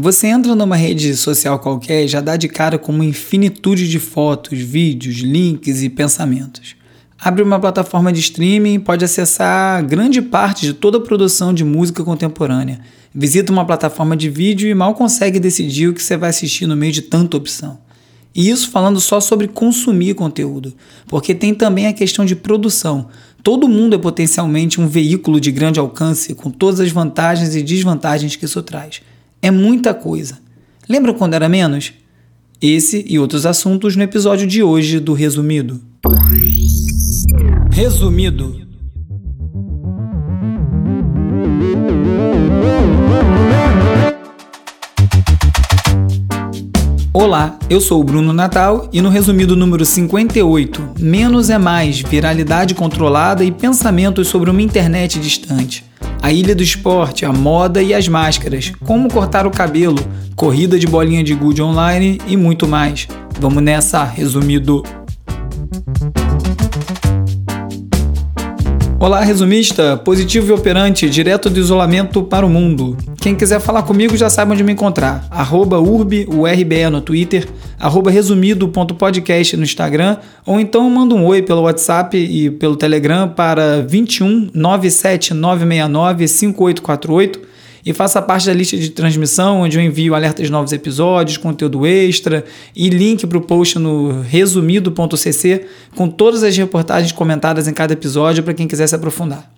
Você entra numa rede social qualquer e já dá de cara com uma infinitude de fotos, vídeos, links e pensamentos. Abre uma plataforma de streaming e pode acessar grande parte de toda a produção de música contemporânea. Visita uma plataforma de vídeo e mal consegue decidir o que você vai assistir no meio de tanta opção. E isso falando só sobre consumir conteúdo, porque tem também a questão de produção. Todo mundo é potencialmente um veículo de grande alcance, com todas as vantagens e desvantagens que isso traz. É muita coisa. Lembra quando era menos? Esse e outros assuntos no episódio de hoje do Resumido. Resumido. Olá, eu sou o Bruno Natal e no resumido número 58, Menos é Mais, viralidade controlada e pensamentos sobre uma internet distante. A ilha do esporte, a moda e as máscaras, como cortar o cabelo, corrida de bolinha de gude online e muito mais. Vamos nessa, resumido. Olá, resumista, positivo e operante, direto do isolamento para o mundo. Quem quiser falar comigo já sabe onde me encontrar. Arroba urbe, URBE no Twitter, arroba resumido.podcast no Instagram, ou então manda um oi pelo WhatsApp e pelo Telegram para 21 97969 5848 e faça parte da lista de transmissão, onde eu envio alertas de novos episódios, conteúdo extra e link para o post no resumido.cc com todas as reportagens comentadas em cada episódio para quem quiser se aprofundar.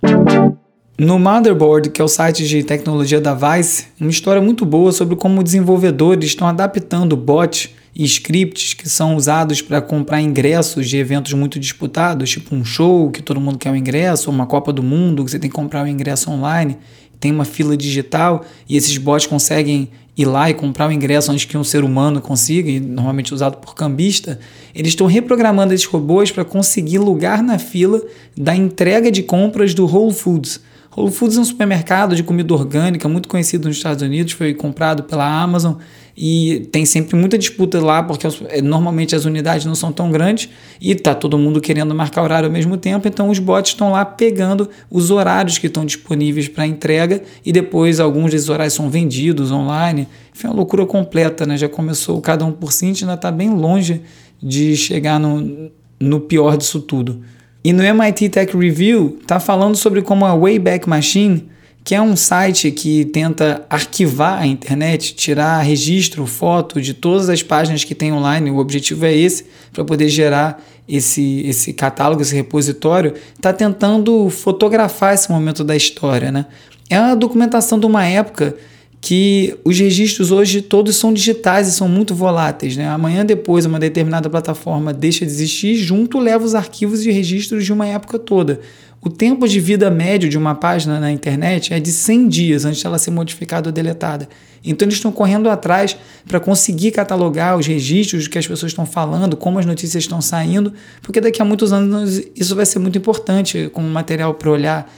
No Motherboard, que é o site de tecnologia da Vice, uma história muito boa sobre como desenvolvedores estão adaptando bots e scripts que são usados para comprar ingressos de eventos muito disputados, tipo um show que todo mundo quer o um ingresso, ou uma Copa do Mundo que você tem que comprar o ingresso online tem uma fila digital e esses bots conseguem ir lá e comprar o ingresso antes que um ser humano consiga, e normalmente usado por cambista, eles estão reprogramando esses robôs para conseguir lugar na fila da entrega de compras do Whole Foods. Whole Foods é um supermercado de comida orgânica muito conhecido nos Estados Unidos, foi comprado pela Amazon e tem sempre muita disputa lá porque é, normalmente as unidades não são tão grandes e tá todo mundo querendo marcar horário ao mesmo tempo, então os bots estão lá pegando os horários que estão disponíveis para entrega e depois alguns desses horários são vendidos online. Foi uma loucura completa, né? Já começou cada um por si, ainda está bem longe de chegar no, no pior disso tudo. E no MIT Tech Review está falando sobre como a Wayback Machine, que é um site que tenta arquivar a internet, tirar registro, foto de todas as páginas que tem online. O objetivo é esse, para poder gerar esse, esse catálogo, esse repositório, está tentando fotografar esse momento da história. Né? É uma documentação de uma época que os registros hoje todos são digitais e são muito voláteis. Né? Amanhã depois uma determinada plataforma deixa de existir, junto leva os arquivos e registros de uma época toda. O tempo de vida médio de uma página na internet é de 100 dias antes dela ser modificada ou deletada. Então eles estão correndo atrás para conseguir catalogar os registros do que as pessoas estão falando, como as notícias estão saindo, porque daqui a muitos anos isso vai ser muito importante como material para olhar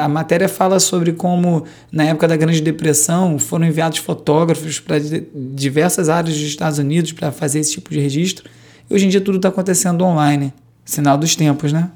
a matéria fala sobre como, na época da Grande Depressão, foram enviados fotógrafos para diversas áreas dos Estados Unidos para fazer esse tipo de registro. E hoje em dia tudo está acontecendo online. Sinal dos tempos, né?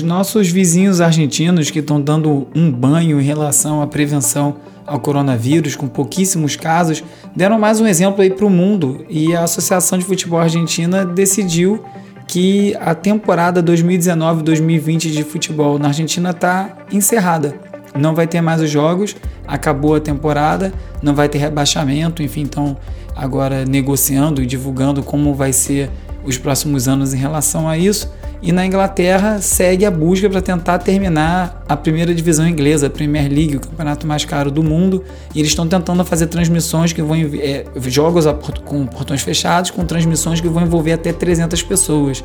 Os nossos vizinhos argentinos que estão dando um banho em relação à prevenção ao coronavírus, com pouquíssimos casos, deram mais um exemplo aí para o mundo e a Associação de Futebol Argentina decidiu que a temporada 2019-2020 de futebol na Argentina está encerrada. Não vai ter mais os jogos, acabou a temporada, não vai ter rebaixamento, enfim, então agora negociando e divulgando como vai ser os próximos anos em relação a isso. E na Inglaterra segue a busca para tentar terminar a primeira divisão inglesa, a Premier League, o campeonato mais caro do mundo. E eles estão tentando fazer transmissões que vão é, jogos com portões fechados, com transmissões que vão envolver até 300 pessoas.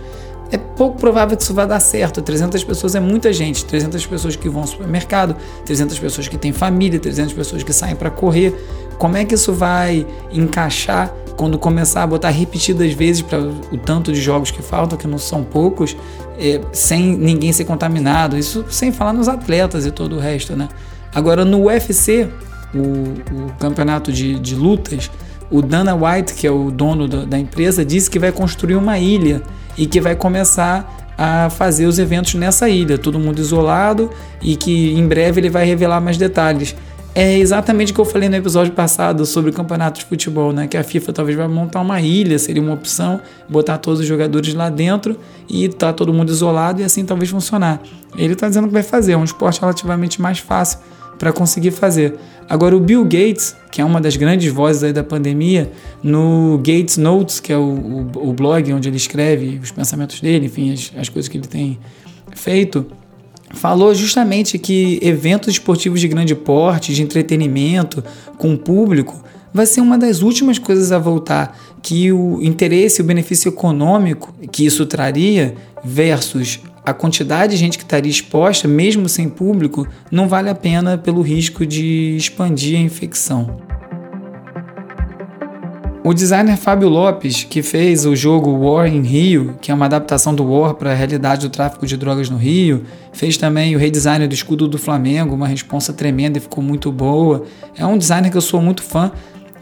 É pouco provável que isso vá dar certo. 300 pessoas é muita gente. 300 pessoas que vão ao supermercado, 300 pessoas que têm família, 300 pessoas que saem para correr. Como é que isso vai encaixar quando começar a botar repetidas vezes para o tanto de jogos que faltam, que não são poucos, é, sem ninguém ser contaminado, isso sem falar nos atletas e todo o resto, né? Agora no UFC, o, o campeonato de, de, lutas, o Dana White, que é o dono da, da empresa, disse que vai construir uma ilha e que vai começar a fazer os eventos nessa ilha, todo mundo isolado e que em breve ele vai revelar mais detalhes. é exatamente o que eu falei no episódio passado sobre o campeonato de futebol, né? Que a FIFA talvez vai montar uma ilha, seria uma opção, botar todos os jogadores lá dentro e tá todo mundo isolado e assim talvez funcionar. Ele está dizendo que vai fazer, é um esporte relativamente mais fácil para conseguir fazer. Agora, o Bill Gates, que é uma das grandes vozes aí da pandemia, no Gates Notes, que é o, o, o blog onde ele escreve os pensamentos dele, enfim, as, as coisas que ele tem feito, falou justamente que eventos esportivos de grande porte, de entretenimento, com público, vai ser uma das últimas coisas a voltar, que o interesse, o benefício econômico que isso traria versus a quantidade de gente que estaria exposta, mesmo sem público, não vale a pena pelo risco de expandir a infecção. O designer Fábio Lopes, que fez o jogo War in Rio, que é uma adaptação do War para a realidade do tráfico de drogas no Rio, fez também o redesign do escudo do Flamengo, uma responsa tremenda e ficou muito boa. É um designer que eu sou muito fã.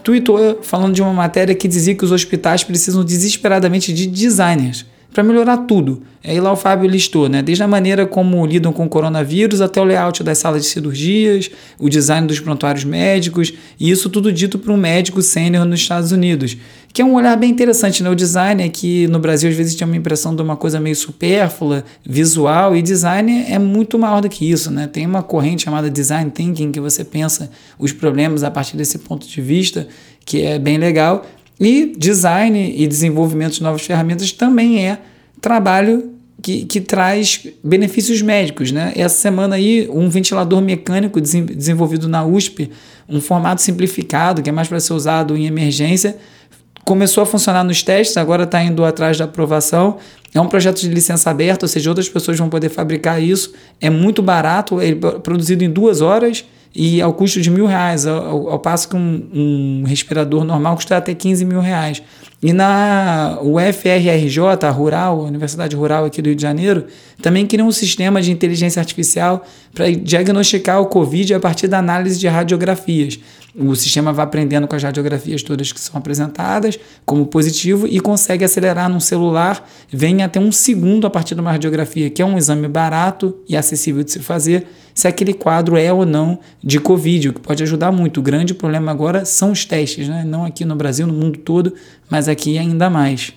Tweetou falando de uma matéria que dizia que os hospitais precisam desesperadamente de designers para melhorar tudo. Aí lá o Fábio listou, né? Desde a maneira como lidam com o coronavírus até o layout das salas de cirurgias, o design dos prontuários médicos, e isso tudo dito por um médico sênior nos Estados Unidos. Que é um olhar bem interessante, né? O design é que no Brasil às vezes tinha uma impressão de uma coisa meio supérflua, visual, e design é muito maior do que isso, né? Tem uma corrente chamada design thinking que você pensa os problemas a partir desse ponto de vista, que é bem legal. E design e desenvolvimento de novas ferramentas também é trabalho que, que traz benefícios médicos. Né? Essa semana aí, um ventilador mecânico desenvolvido na USP, um formato simplificado, que é mais para ser usado em emergência, começou a funcionar nos testes, agora está indo atrás da aprovação. É um projeto de licença aberta, ou seja, outras pessoas vão poder fabricar isso. É muito barato, é produzido em duas horas e ao custo de mil reais, ao, ao passo que um, um, respirador normal custa até 15 mil reais. E na UFRRJ, a Rural, a Universidade Rural aqui do Rio de Janeiro, também criou um sistema de inteligência artificial para diagnosticar o Covid a partir da análise de radiografias. O sistema vai aprendendo com as radiografias todas que são apresentadas como positivo e consegue acelerar num celular, vem até um segundo a partir de uma radiografia, que é um exame barato e acessível de se fazer, se aquele quadro é ou não de Covid, o que pode ajudar muito. O grande problema agora são os testes, né? não aqui no Brasil, no mundo todo, mas aqui ainda mais.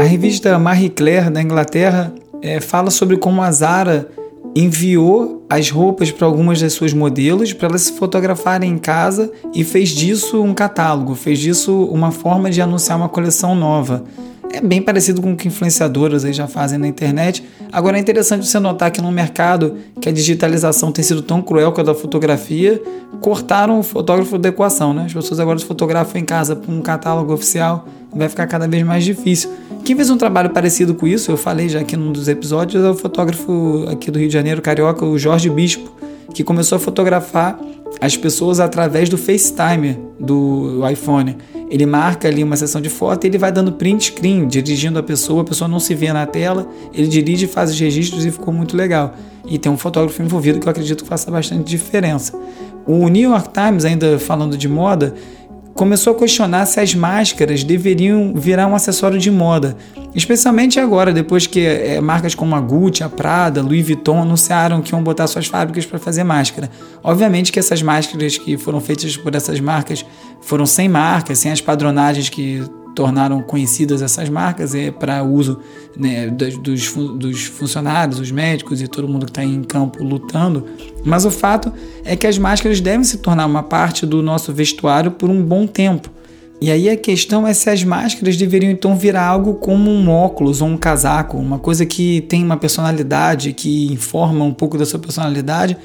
A revista Marie Claire da Inglaterra é, fala sobre como a Zara enviou as roupas para algumas das suas modelos para elas se fotografarem em casa e fez disso um catálogo, fez disso uma forma de anunciar uma coleção nova. É bem parecido com o que influenciadoras aí já fazem na internet. Agora é interessante você notar que no mercado que a digitalização tem sido tão cruel com a da fotografia, cortaram o fotógrafo da equação, né? As pessoas agora se fotografam em casa com um catálogo oficial, vai ficar cada vez mais difícil. Quem fez um trabalho parecido com isso, eu falei já aqui num dos episódios, é o fotógrafo aqui do Rio de Janeiro, carioca, o Jorge Bispo, que começou a fotografar as pessoas através do FaceTime do iPhone. Ele marca ali uma sessão de foto e ele vai dando print screen, dirigindo a pessoa, a pessoa não se vê na tela, ele dirige, faz os registros e ficou muito legal. E tem um fotógrafo envolvido que eu acredito que faça bastante diferença. O New York Times, ainda falando de moda, começou a questionar se as máscaras deveriam virar um acessório de moda, especialmente agora, depois que é, marcas como a Gucci, a Prada, Louis Vuitton anunciaram que iam botar suas fábricas para fazer máscara. Obviamente que essas máscaras que foram feitas por essas marcas foram sem marcas, sem as padronagens que tornaram conhecidas essas marcas é para uso né, dos, dos, funcionários, os médicos e todo mundo que está em campo lutando. Mas o fato é que as máscaras devem se tornar uma parte do nosso vestuário por um bom tempo. E aí a questão é se as máscaras deveriam então virar algo como um óculos ou um casaco, uma coisa que tem uma personalidade, que informa um pouco da sua personalidade,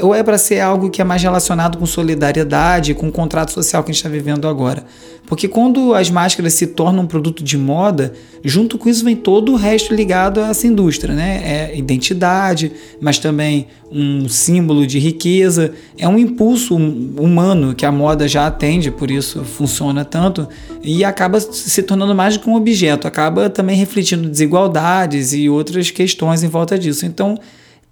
ou, é para ser algo que é mais relacionado com solidariedade, com o contrato social que a gente está vivendo agora. Porque quando as máscaras se tornam um produto de moda, junto com isso vem todo o resto ligado a essa indústria, né? É identidade, mas também um símbolo de riqueza, é um impulso humano que a moda já atende, por isso funciona tanto, e acaba se tornando mais do que um objeto, acaba também refletindo desigualdades e outras questões em volta disso. Então,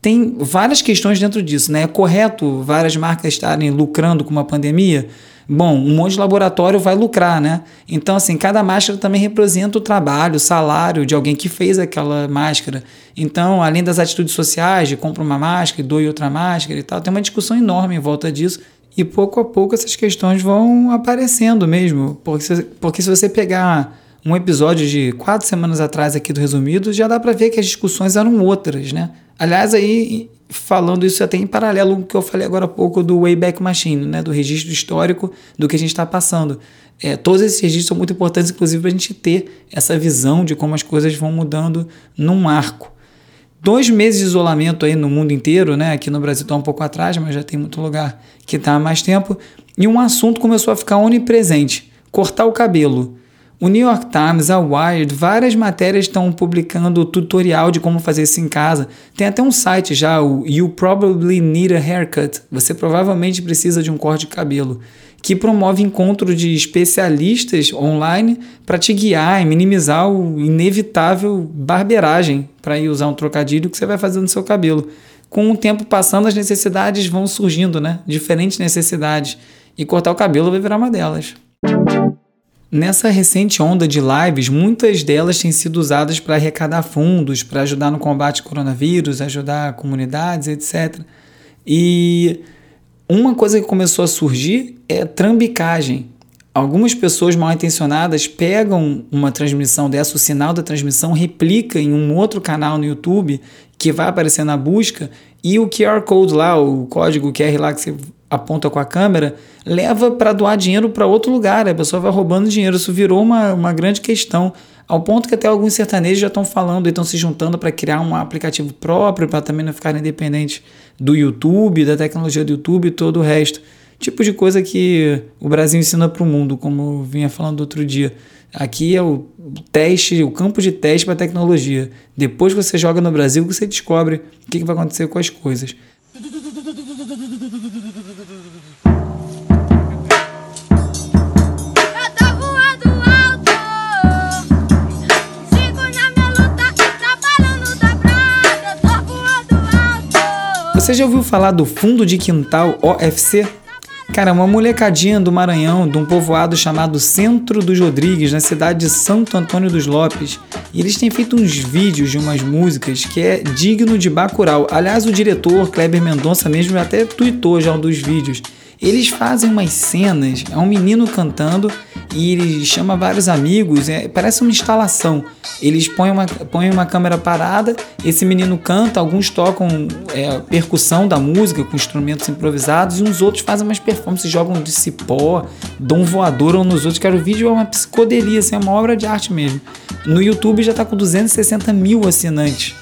tem várias questões dentro disso, né? É correto várias marcas estarem lucrando com uma pandemia? Bom, um monte de laboratório vai lucrar, né? Então, assim, cada máscara também representa o trabalho, o salário de alguém que fez aquela máscara. Então, além das atitudes sociais, de compra uma máscara, doe outra máscara e tal, tem uma discussão enorme em volta disso. E pouco a pouco essas questões vão aparecendo mesmo. Porque se, porque se você pegar um episódio de quatro semanas atrás aqui do Resumido, já dá para ver que as discussões eram outras, né? Aliás, aí falando isso até em paralelo com o que eu falei agora há pouco do Wayback Machine, né? Do registro histórico do que a gente está passando. É, todos esses registros são muito importantes, inclusive, para a gente ter essa visão de como as coisas vão mudando num arco. Dois meses de isolamento aí no mundo inteiro, né? Aqui no Brasil está um pouco atrás, mas já tem muito lugar que está há mais tempo. E um assunto começou a ficar onipresente: cortar o cabelo. O New York Times, a Wired, várias matérias estão publicando tutorial de como fazer isso em casa. Tem até um site já, o You Probably Need a Haircut. Você provavelmente precisa de um corte de cabelo, que promove encontro de especialistas online para te guiar e minimizar o inevitável barbeiragem, para ir usar um trocadilho que você vai fazer no seu cabelo. Com o tempo passando, as necessidades vão surgindo, né? Diferentes necessidades. E cortar o cabelo vai virar uma delas. Nessa recente onda de lives, muitas delas têm sido usadas para arrecadar fundos, para ajudar no combate ao coronavírus, ajudar comunidades, etc. E uma coisa que começou a surgir é trambicagem. Algumas pessoas mal intencionadas pegam uma transmissão dessa, o sinal da transmissão replica em um outro canal no YouTube que vai aparecer na busca e o QR Code lá, o código QR lá que você aponta com a câmera, leva para doar dinheiro para outro lugar. A pessoa vai roubando dinheiro. Isso virou uma, uma grande questão. Ao ponto que até alguns sertanejos já estão falando e estão se juntando para criar um aplicativo próprio, para também não ficarem dependentes do YouTube, da tecnologia do YouTube e todo o resto. Tipo de coisa que o Brasil ensina para o mundo, como eu vinha falando outro dia. Aqui é o teste, o campo de teste para tecnologia. Depois que você joga no Brasil, você descobre o que, que vai acontecer com as coisas. Você já ouviu falar do Fundo de Quintal OFC? Cara, uma molecadinha do Maranhão, de um povoado chamado Centro dos Rodrigues, na cidade de Santo Antônio dos Lopes. E eles têm feito uns vídeos de umas músicas que é digno de Bacurau. Aliás, o diretor Kleber Mendonça mesmo até tweetou já um dos vídeos. Eles fazem umas cenas, é um menino cantando e ele chama vários amigos, é, parece uma instalação. Eles põem uma, põem uma câmera parada, esse menino canta, alguns tocam é, percussão da música com instrumentos improvisados e uns outros fazem umas performances, jogam de cipó, dão voador um nos outros. Cara, o vídeo é uma psicodelia, assim, é uma obra de arte mesmo. No YouTube já está com 260 mil assinantes.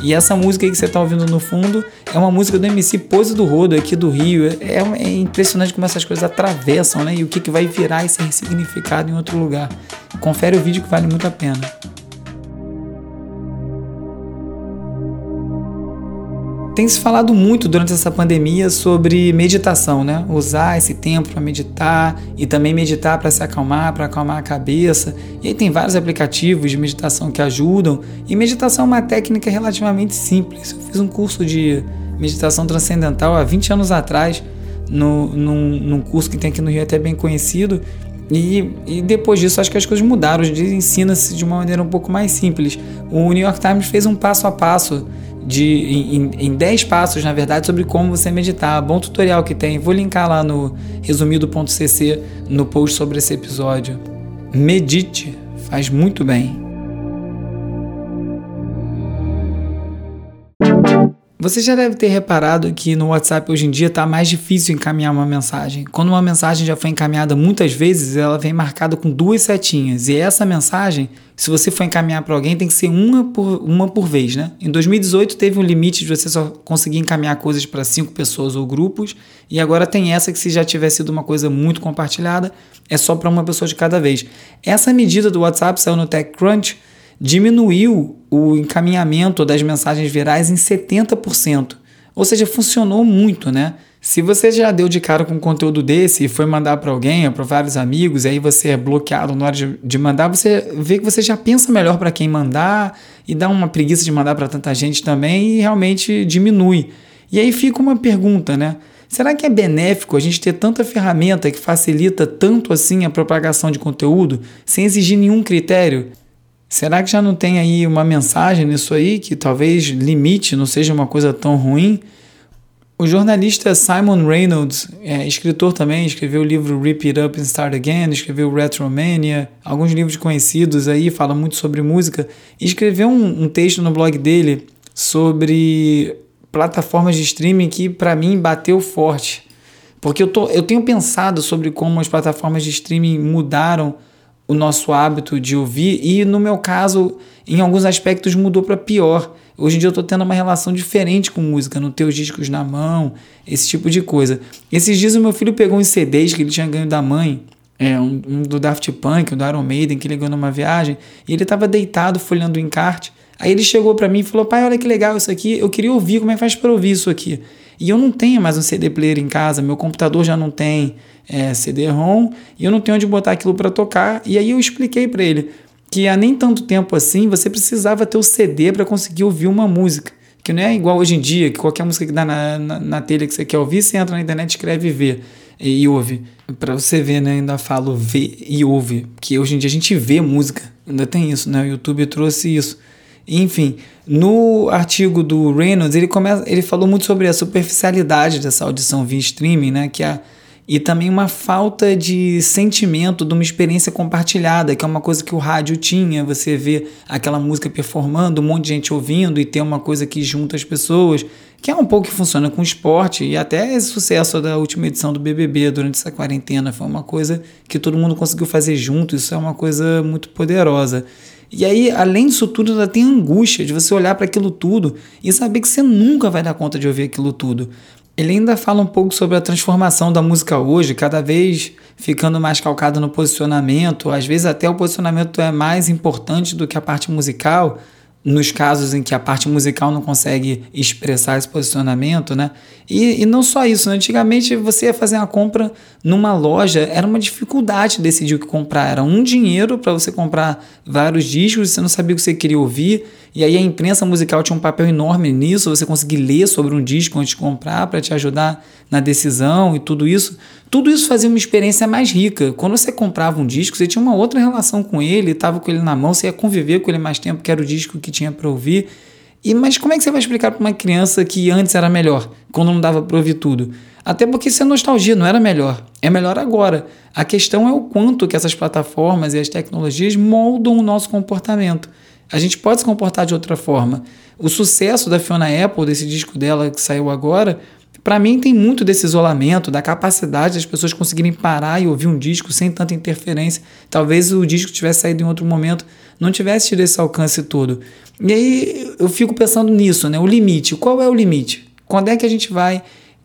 E essa música que você está ouvindo no fundo é uma música do MC Pose do Rodo, aqui do Rio. É, é, impressionante como essas coisas atravessam, né? E o que, que vai virar e ser em outro lugar. Confere o vídeo que vale muito a pena. Tem se falado muito durante essa pandemia sobre meditação, né? Usar esse tempo para meditar e também meditar para se acalmar, para acalmar a cabeça. E aí tem vários aplicativos de meditação que ajudam. E meditação é uma técnica relativamente simples. Eu fiz um curso de meditação transcendental há 20 anos atrás, no, num, num curso que tem aqui no Rio até bem conhecido. E, e, depois disso, acho que as coisas mudaram. Hoje ensina-se de uma maneira um pouco mais simples. O New York Times fez um passo a passo de, em, 10 passos, na verdade, sobre como você meditar. Bom tutorial que tem. Vou linkar lá no resumido.cc no post sobre esse episódio. Medite, faz muito bem. Você já deve ter reparado que no WhatsApp hoje em dia está mais difícil encaminhar uma mensagem. Quando uma mensagem já foi encaminhada muitas vezes, ela vem marcada com duas setinhas. E essa mensagem, se você for encaminhar para alguém, tem que ser uma por, uma por vez, né? Em 2018 teve um limite de você só conseguir encaminhar coisas para cinco pessoas ou grupos. E agora tem essa que, se já tiver sido uma coisa muito compartilhada, é só para uma pessoa de cada vez. Essa medida do WhatsApp saiu no TechCrunch diminuiu o encaminhamento das mensagens virais em 70%. Ou seja, funcionou muito, né? Se você já deu de cara com um conteúdo desse e foi mandar para alguém para vários amigos, e aí você é bloqueado na hora de, de mandar, você vê que você já pensa melhor para quem mandar e dá uma preguiça de mandar para tanta gente também e realmente diminui. E aí fica uma pergunta, né? Será que é benéfico a gente ter tanta ferramenta que facilita tanto assim a propagação de conteúdo sem exigir nenhum critério? Será que já não tem aí uma mensagem nisso aí que talvez limite, não seja uma coisa tão ruim? O jornalista Simon Reynolds, é, escritor também, escreveu o livro Rip It Up and Start Again, escreveu Retromania, alguns livros conhecidos aí, fala muito sobre música, escreveu um, um texto no blog dele sobre plataformas de streaming que para mim bateu forte. Porque eu, tô, eu tenho pensado sobre como as plataformas de streaming mudaram o nosso hábito de ouvir e, no meu caso, em alguns aspectos mudou para pior. Hoje em dia eu estou tendo uma relação diferente com música, não ter os discos na mão, esse tipo de coisa. Esses dias o meu filho pegou uns CDs que ele tinha ganho da mãe, é, um, um do Daft Punk, um do Iron Maiden, que ele ganhou numa viagem, e ele estava deitado folhando o encarte. Aí ele chegou para mim e falou: Pai, olha que legal isso aqui, eu queria ouvir, como é que faz para ouvir isso aqui? E eu não tenho mais um CD player em casa, meu computador já não tem é, CD-ROM e eu não tenho onde botar aquilo para tocar. E aí eu expliquei para ele que há nem tanto tempo assim você precisava ter o CD para conseguir ouvir uma música. Que não é igual hoje em dia, que qualquer música que dá na, na, na telha que você quer ouvir, você entra na internet, escreve e vê e, ouve. Para você ver, né? Ainda falo ver e ouve. Que hoje em dia a gente vê música. Ainda tem isso, né? O YouTube trouxe isso. Enfim, no artigo do Reynolds, ele, começa, ele falou muito sobre a superficialidade dessa audição via streaming, né? Que a, e também uma falta de sentimento de uma experiência compartilhada, que é uma coisa que o rádio tinha. Você vê aquela música performando, um monte de gente ouvindo e ter uma coisa que junta as pessoas, que é um pouco que funciona com esporte e até esse sucesso da última edição do BBB durante essa quarentena foi uma coisa que todo mundo conseguiu fazer junto. Isso é uma coisa muito poderosa. E aí, além disso tudo, ainda tem angústia de você olhar para aquilo tudo e saber que você nunca vai dar conta de ouvir aquilo tudo. Ele ainda fala um pouco sobre a transformação da música hoje, cada vez ficando mais calcado no posicionamento, às vezes até o posicionamento é mais importante do que a parte musical nos casos em que a parte musical não consegue expressar esse posicionamento, né? E, e não só isso, né? antigamente você ia fazer uma compra numa loja, era uma dificuldade decidir o que comprar, era um dinheiro para você comprar vários discos, você não sabia o que você queria ouvir, e aí a imprensa musical tinha um papel enorme nisso, você conseguir ler sobre um disco antes de comprar para te ajudar na decisão e tudo isso. Tudo isso fazia uma experiência mais rica. Quando você comprava um disco, você tinha uma outra relação com ele, estava com ele na mão, você ia conviver com ele mais tempo, que era o disco que tinha para ouvir. E mas como é que você vai explicar para uma criança que antes era melhor, quando não dava para ouvir tudo? Até porque isso é nostalgia, não era melhor. É melhor agora. A questão é o quanto que essas plataformas e as tecnologias moldam o nosso comportamento. A gente pode se comportar de outra forma. O sucesso da Fiona Apple, desse disco dela que saiu agora, para mim tem muito desse isolamento, da capacidade das pessoas conseguirem parar e ouvir um disco sem tanta interferência. Talvez o disco tivesse saído em outro momento, não tivesse tido esse alcance todo. E aí eu fico pensando nisso, né? O limite. Qual é o limite? Quando é que a gente vai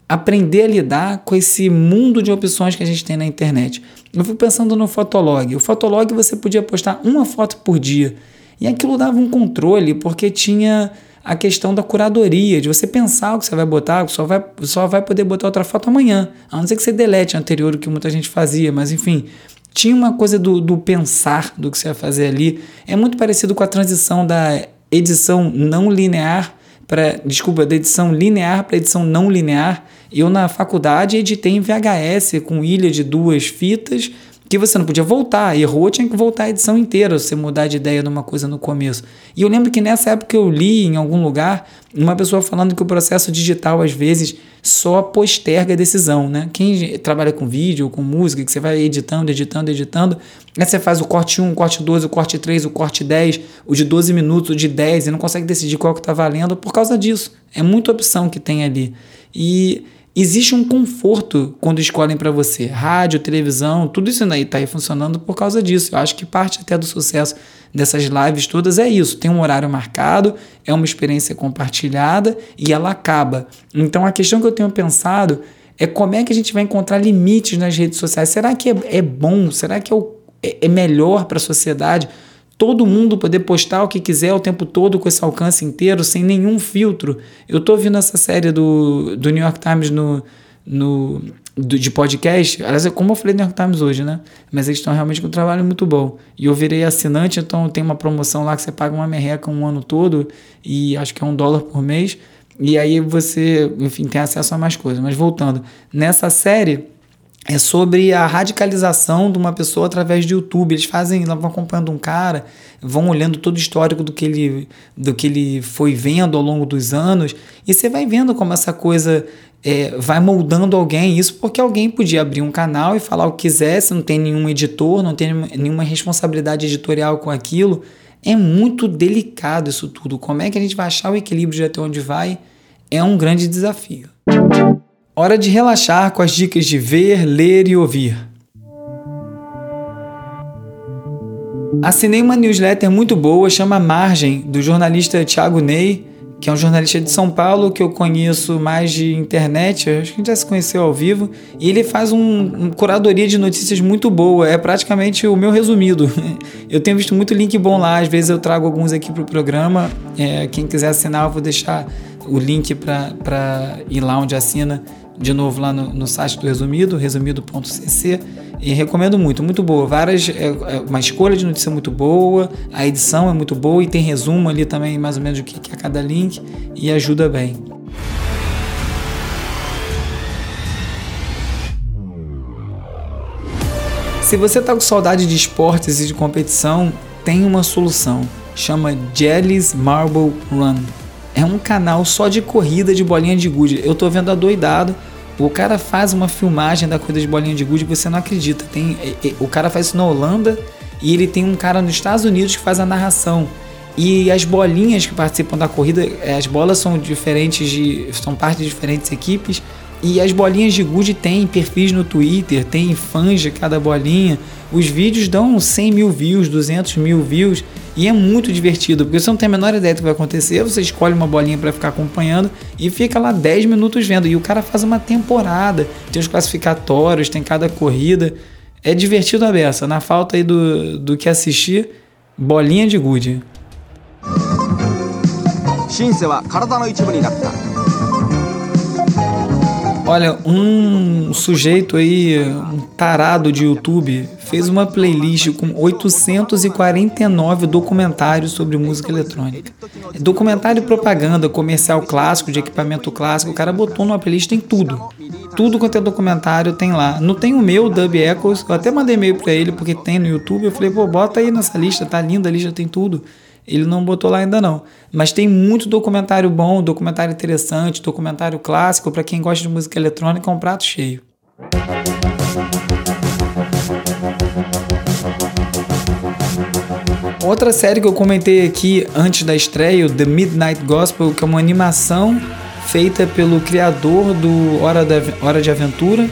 aprender a lidar com esse mundo de opções que a gente tem na internet? Eu fico pensando no Fotolog. O Fotolog você podia postar uma foto por dia. E aquilo dava um controle, porque tinha a questão da curadoria, de você pensar o que você vai botar, só vai, só vai poder botar outra foto amanhã, a não ser que você delete a anterior, o que muita gente fazia, mas enfim, tinha uma coisa do, do pensar do que você ia fazer ali. É muito parecido com a transição da edição não linear para, desculpa, da edição linear para edição não linear. Eu na faculdade editei em VHS com ilha de duas fitas que você não podia voltar, errou, tinha que voltar a edição inteira, você mudar de ideia de uma coisa no começo. E eu lembro que nessa época eu li em algum lugar uma pessoa falando que o processo digital às vezes só posterga a decisão, né? Quem trabalha com vídeo com música, que você vai editando, editando, editando, aí você faz o corte 1, o corte 2, o corte 3, o corte 10, o de 12 minutos, o de 10 e não consegue decidir qual que está valendo por causa disso. É muita opção que tem ali. E existe um conforto quando escolhem para você. Rádio, televisão, tudo isso aí está aí funcionando por causa disso. Eu acho que parte até do sucesso dessas lives todas é isso. Tem um horário marcado, é uma experiência compartilhada e ela acaba. Então a questão que eu tenho pensado é como é que a gente vai encontrar limites nas redes sociais. Será que é, é bom? Será que é, o, é, é melhor para a sociedade? Todo mundo poder postar o que quiser o tempo todo com esse alcance inteiro, sem nenhum filtro. Eu estou vendo essa série do, do New York Times no, no, do, de podcast. Aliás, é como eu falei no New York Times hoje, né? Mas eles estão realmente com um trabalho muito bom. E eu virei assinante, então tem uma promoção lá que você paga uma merreca um ano todo e acho que é um dólar por mês. E aí você, enfim, tem acesso a mais coisas. Mas voltando, nessa série é sobre a radicalização de uma pessoa através do YouTube. Eles fazem, vão acompanhando um cara, vão olhando todo o histórico do que ele, do que ele foi vendo ao longo dos anos, e você vai vendo como essa coisa é, vai moldando alguém. Isso porque alguém podia abrir um canal e falar o que quisesse, não tem nenhum editor, não tem nenhuma responsabilidade editorial com aquilo. É muito delicado isso tudo. Como é que a gente vai achar o equilíbrio de até onde vai? É um grande desafio. Hora de relaxar com as dicas de ver, ler e ouvir. Assinei uma newsletter muito boa, chama Margem, do jornalista Thiago Ney, que é um jornalista de São Paulo que eu conheço mais de internet, acho que a gente já se conheceu ao vivo, e ele faz um, um curadoria de notícias muito boa, é praticamente o meu resumido. Eu tenho visto muito link bom lá, às vezes eu trago alguns aqui para o programa, é, quem quiser assinar eu vou deixar o link para ir lá onde assina de novo lá no, no site do Resumido, resumido.cc, e recomendo muito, muito boa. Várias, é, é, uma escolha de notícia muito boa, a edição é muito boa e tem resumo ali também, mais ou menos, o que, é cada link, e ajuda bem. Se você está com saudade de esportes e de competição, tem uma solução. Chama Jelly's Marble Run. É um canal só de corrida de bolinha de gude. Eu tô vendo adoidado. O cara faz uma filmagem da corrida de bolinha de gude que você não acredita. Tem, o cara faz isso na Holanda e ele tem um cara nos Estados Unidos que faz a narração. E as bolinhas que participam da corrida, eh, as bolas são diferentes de. são parte de diferentes equipes. E as bolinhas de gude têm perfis no Twitter, tem fãs de cada bolinha. Os vídeos dão 100 mil views, 200 mil views. E é muito divertido, porque você não tem a menor ideia do que vai acontecer, você escolhe uma bolinha para ficar acompanhando e fica lá 10 minutos vendo. E o cara faz uma temporada, tem os classificatórios, tem cada corrida. É divertido a beça. Na falta aí do, do que assistir, bolinha de gude. Olha, um sujeito aí, um tarado de YouTube, fez uma playlist com 849 documentários sobre música eletrônica. Documentário propaganda, comercial clássico, de equipamento clássico, o cara botou numa playlist, tem tudo. Tudo quanto é documentário tem lá. Não tem o meu, Dub Echoes, eu até mandei e-mail pra ele, porque tem no YouTube. Eu falei, pô, bota aí nessa lista, tá linda a lista, tem tudo. Ele não botou lá ainda não. Mas tem muito documentário bom, documentário interessante, documentário clássico. Para quem gosta de música eletrônica, é um prato cheio. Outra série que eu comentei aqui antes da estreia, The Midnight Gospel, que é uma animação feita pelo criador do Hora, da, Hora de Aventura,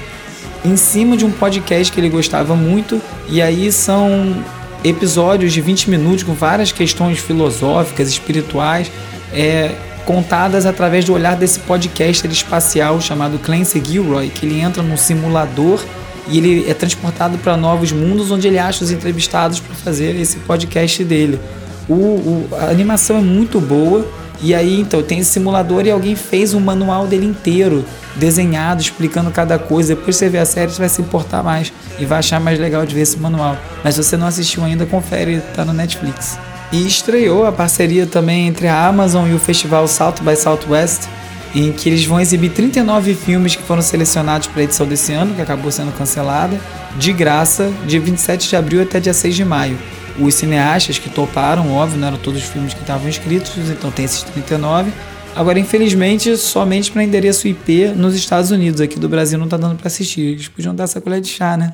em cima de um podcast que ele gostava muito, e aí são episódios de 20 minutos com várias questões filosóficas, espirituais, é, contadas através do olhar desse podcaster espacial chamado Clancy Gilroy, que ele entra num simulador e ele é transportado para novos mundos onde ele acha os entrevistados para fazer esse podcast dele. O, o, a animação é muito boa e aí então tem esse simulador e alguém fez um manual dele inteiro desenhado, explicando cada coisa. Depois você vê a série, você vai se importar mais e vai achar mais legal de ver esse manual. Mas se você não assistiu ainda, confere, tá no Netflix. E estreou a parceria também entre a Amazon e o festival South by Southwest, em que eles vão exibir 39 filmes que foram selecionados para a edição desse ano, que acabou sendo cancelada, de graça, de 27 de abril até dia 6 de maio. Os cineastas que toparam, óbvio, não eram todos os filmes que estavam inscritos, então tem esses 39 Agora, infelizmente, somente para endereço IP nos Estados Unidos. Aqui do Brasil não tá dando para assistir. Eles podiam dar essa colher de chá, né?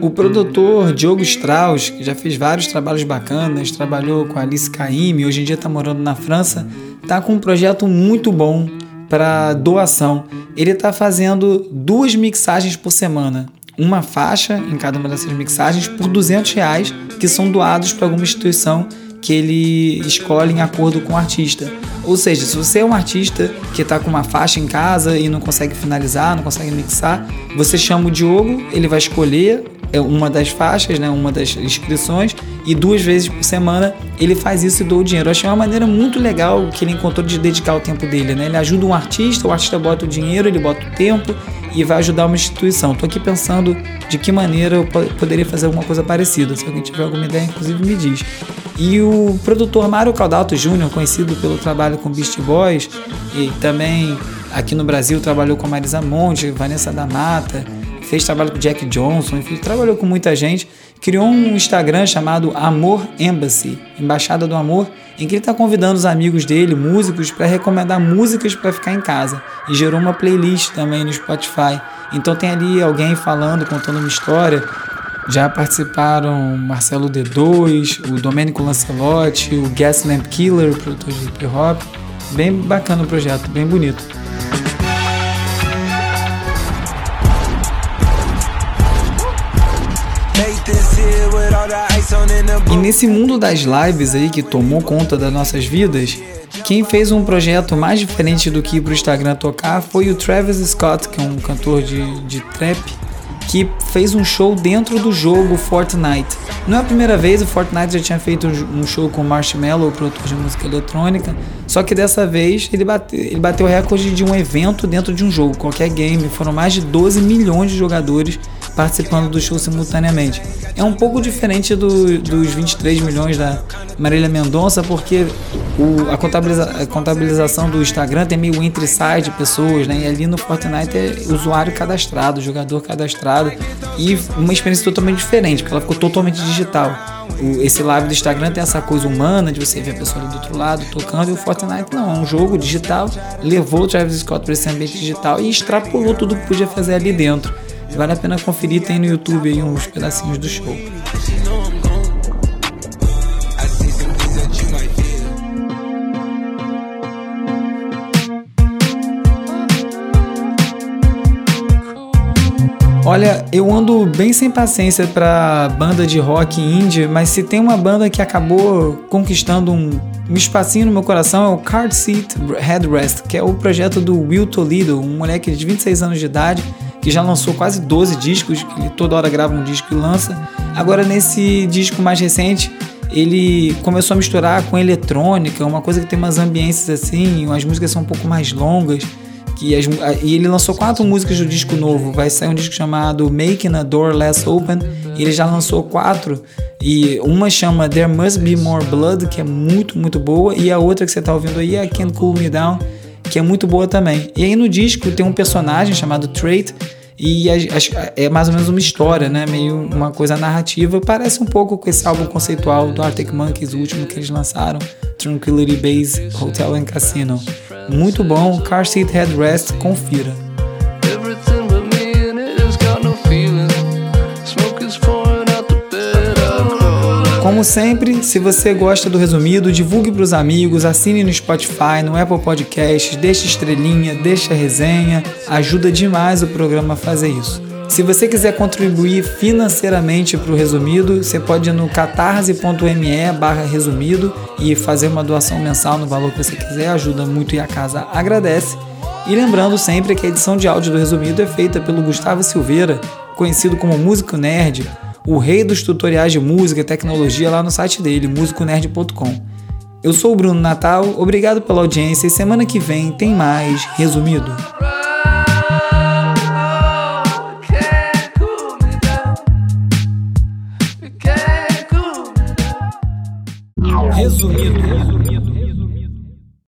O produtor Diogo Strauss, que já fez vários trabalhos bacanas, trabalhou com Alice Caymmi, hoje em dia está morando na França, tá com um projeto muito bom para doação. Ele está fazendo duas mixagens por semana uma faixa em cada uma dessas mixagens por 200 reais que são doados para alguma instituição que ele escolhe em acordo com o artista. Ou seja, se você é um artista que está com uma faixa em casa e não consegue finalizar, não consegue mixar, você chama o Diogo, ele vai escolher uma das faixas, né, uma das inscrições, e duas vezes por semana ele faz isso e doa o dinheiro. Eu achei uma maneira muito legal que ele encontrou de dedicar o tempo dele. Né? Ele ajuda um artista, o artista bota o dinheiro, ele bota o tempo e vai ajudar uma instituição. Estou aqui pensando de que maneira eu poderia fazer alguma coisa parecida. Se alguém tiver alguma ideia, inclusive me diz. E o produtor Mário Caldato Jr., conhecido pelo trabalho com Beast Boys, e também aqui no Brasil trabalhou com Marisa Monte, Vanessa da Mata, fez trabalho com Jack Johnson, enfim, trabalhou com muita gente. Criou um Instagram chamado Amor Embassy, Embaixada do Amor, em que ele está convidando os amigos dele, músicos, para recomendar músicas para ficar em casa. E gerou uma playlist também no Spotify. Então tem ali alguém falando, contando uma história. Já participaram Marcelo D2, o Domênico Lancelotti, o Gaslamp Killer, produtor de hip hop. Bem bacana o projeto, bem bonito. E nesse mundo das lives aí que tomou conta das nossas vidas, quem fez um projeto mais diferente do que ir pro Instagram tocar foi o Travis Scott, que é um cantor de, de trap, que fez um show dentro do jogo Fortnite. Não é a primeira vez, o Fortnite já tinha feito um show com Marshmello, produtor de música eletrônica, só que dessa vez ele bateu, ele bateu o recorde de um evento dentro de um jogo, qualquer game. Foram mais de 12 milhões de jogadores participando do show simultaneamente. É um pouco diferente do, dos 23 milhões da Marília Mendonça, porque o, a, contabiliza, a, contabilização do Instagram tem meio entre-site pessoas, né? E ali no Fortnite é usuário cadastrado, jogador cadastrado, e uma experiência totalmente diferente, porque ela ficou totalmente digital. Esse live do Instagram tem essa coisa humana de você ver a pessoa do outro lado tocando, e o Fortnite não, é um jogo digital, levou o Travis Scott para esse ambiente digital e extrapolou tudo que podia fazer ali dentro. Vale a pena conferir, tem no YouTube aí uns pedacinhos do show. Olha, eu ando bem sem paciência para banda de rock indie, mas se tem uma banda que acabou conquistando um, um espacinho no meu coração é o Card Seat Headrest, que é o projeto do Will Toledo, um moleque de 26 anos de idade que já lançou quase 12 discos, ele toda hora grava um disco e lança. Agora nesse disco mais recente, ele começou a misturar com eletrônica, uma coisa que tem umas ambiências assim, as músicas são um pouco mais longas. Que as, e ele lançou quatro músicas do disco novo. Vai sair um disco chamado Making a Door Less Open. Ele já lançou quatro. E uma chama There Must Be More Blood, que é muito, muito boa. E a outra que você está ouvindo aí é I Can't Cool Me Down, que é muito boa também. E aí no disco tem um personagem chamado Trait, e é mais ou menos uma história, né? Meio uma coisa narrativa. Parece um pouco com esse álbum conceitual do Arctic Monkeys, o último que eles lançaram, Tranquility Base Hotel and Casino. Muito bom, Car Seat Headrest, confira. Como sempre, se você gosta do resumido, divulgue para os amigos, assine no Spotify, no Apple Podcasts, deixe estrelinha, deixe resenha, ajuda demais o programa a fazer isso. Se você quiser contribuir financeiramente para o resumido, você pode ir no catarse.me barra resumido e fazer uma doação mensal no valor que você quiser, ajuda muito e a casa agradece. E lembrando sempre que a edição de áudio do resumido é feita pelo Gustavo Silveira, conhecido como Músico Nerd, o rei dos tutoriais de música e tecnologia lá no site dele, musiconerd.com. Eu sou o Bruno Natal, obrigado pela audiência e semana que vem tem mais resumido. resumido, resumido.